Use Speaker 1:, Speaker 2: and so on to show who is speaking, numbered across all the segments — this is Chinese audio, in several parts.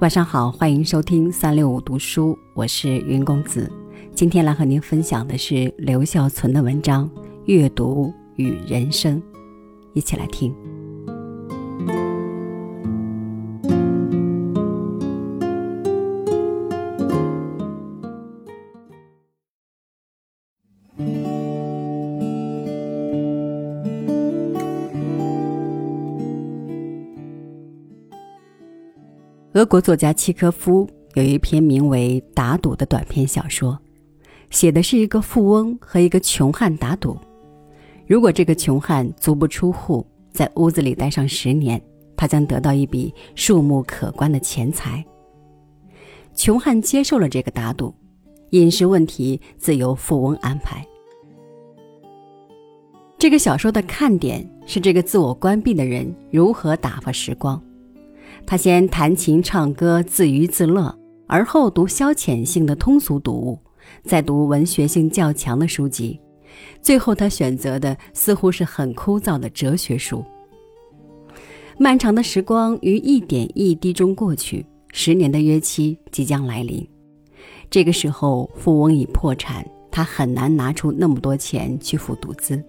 Speaker 1: 晚上好，欢迎收听三六五读书，我是云公子。今天来和您分享的是刘孝存的文章《阅读与人生》，一起来听。俄国作家契科夫有一篇名为《打赌》的短篇小说，写的是一个富翁和一个穷汉打赌。如果这个穷汉足不出户，在屋子里待上十年，他将得到一笔数目可观的钱财。穷汉接受了这个打赌，饮食问题自由富翁安排。这个小说的看点是这个自我关闭的人如何打发时光。他先弹琴唱歌自娱自乐，而后读消遣性的通俗读物，再读文学性较强的书籍，最后他选择的似乎是很枯燥的哲学书。漫长的时光于一点一滴中过去，十年的约期即将来临。这个时候，富翁已破产，他很难拿出那么多钱去付赌资。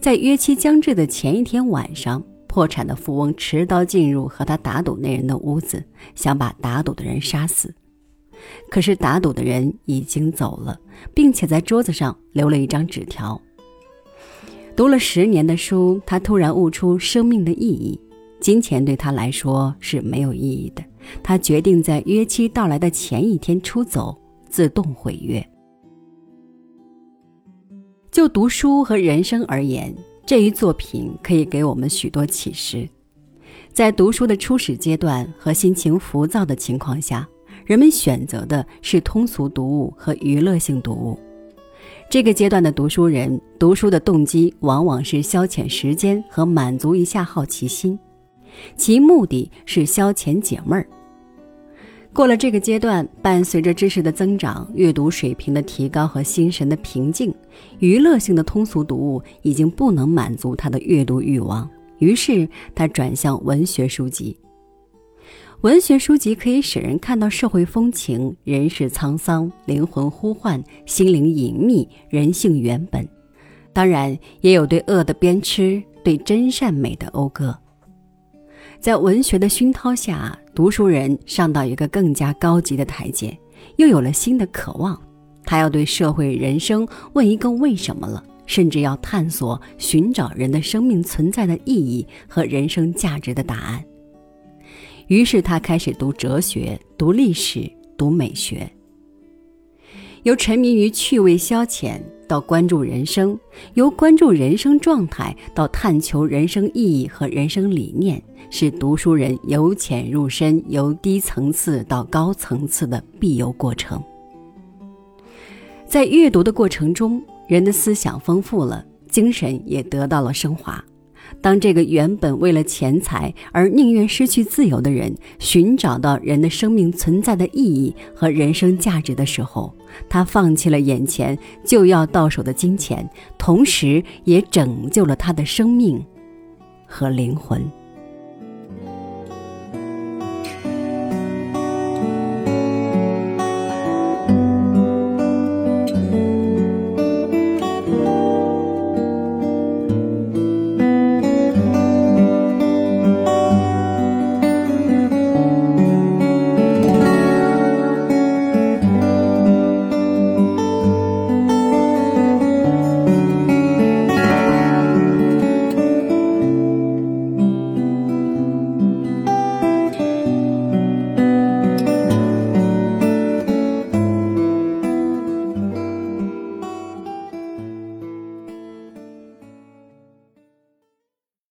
Speaker 1: 在约期将至的前一天晚上。破产的富翁持刀进入和他打赌那人的屋子，想把打赌的人杀死。可是打赌的人已经走了，并且在桌子上留了一张纸条。读了十年的书，他突然悟出生命的意义。金钱对他来说是没有意义的。他决定在约期到来的前一天出走，自动毁约。就读书和人生而言。这一作品可以给我们许多启示。在读书的初始阶段和心情浮躁的情况下，人们选择的是通俗读物和娱乐性读物。这个阶段的读书人读书的动机往往是消遣时间和满足一下好奇心，其目的是消遣解闷儿。过了这个阶段，伴随着知识的增长、阅读水平的提高和心神的平静，娱乐性的通俗读物已经不能满足他的阅读欲望，于是他转向文学书籍。文学书籍可以使人看到社会风情、人世沧桑、灵魂呼唤、心灵隐秘、人性原本，当然也有对恶的鞭笞、对真善美的讴歌。在文学的熏陶下，读书人上到一个更加高级的台阶，又有了新的渴望。他要对社会、人生问一个为什么了，甚至要探索、寻找人的生命存在的意义和人生价值的答案。于是他开始读哲学、读历史、读美学。由沉迷于趣味消遣到关注人生，由关注人生状态到探求人生意义和人生理念，是读书人由浅入深、由低层次到高层次的必由过程。在阅读的过程中，人的思想丰富了，精神也得到了升华。当这个原本为了钱财而宁愿失去自由的人寻找到人的生命存在的意义和人生价值的时候，他放弃了眼前就要到手的金钱，同时也拯救了他的生命和灵魂。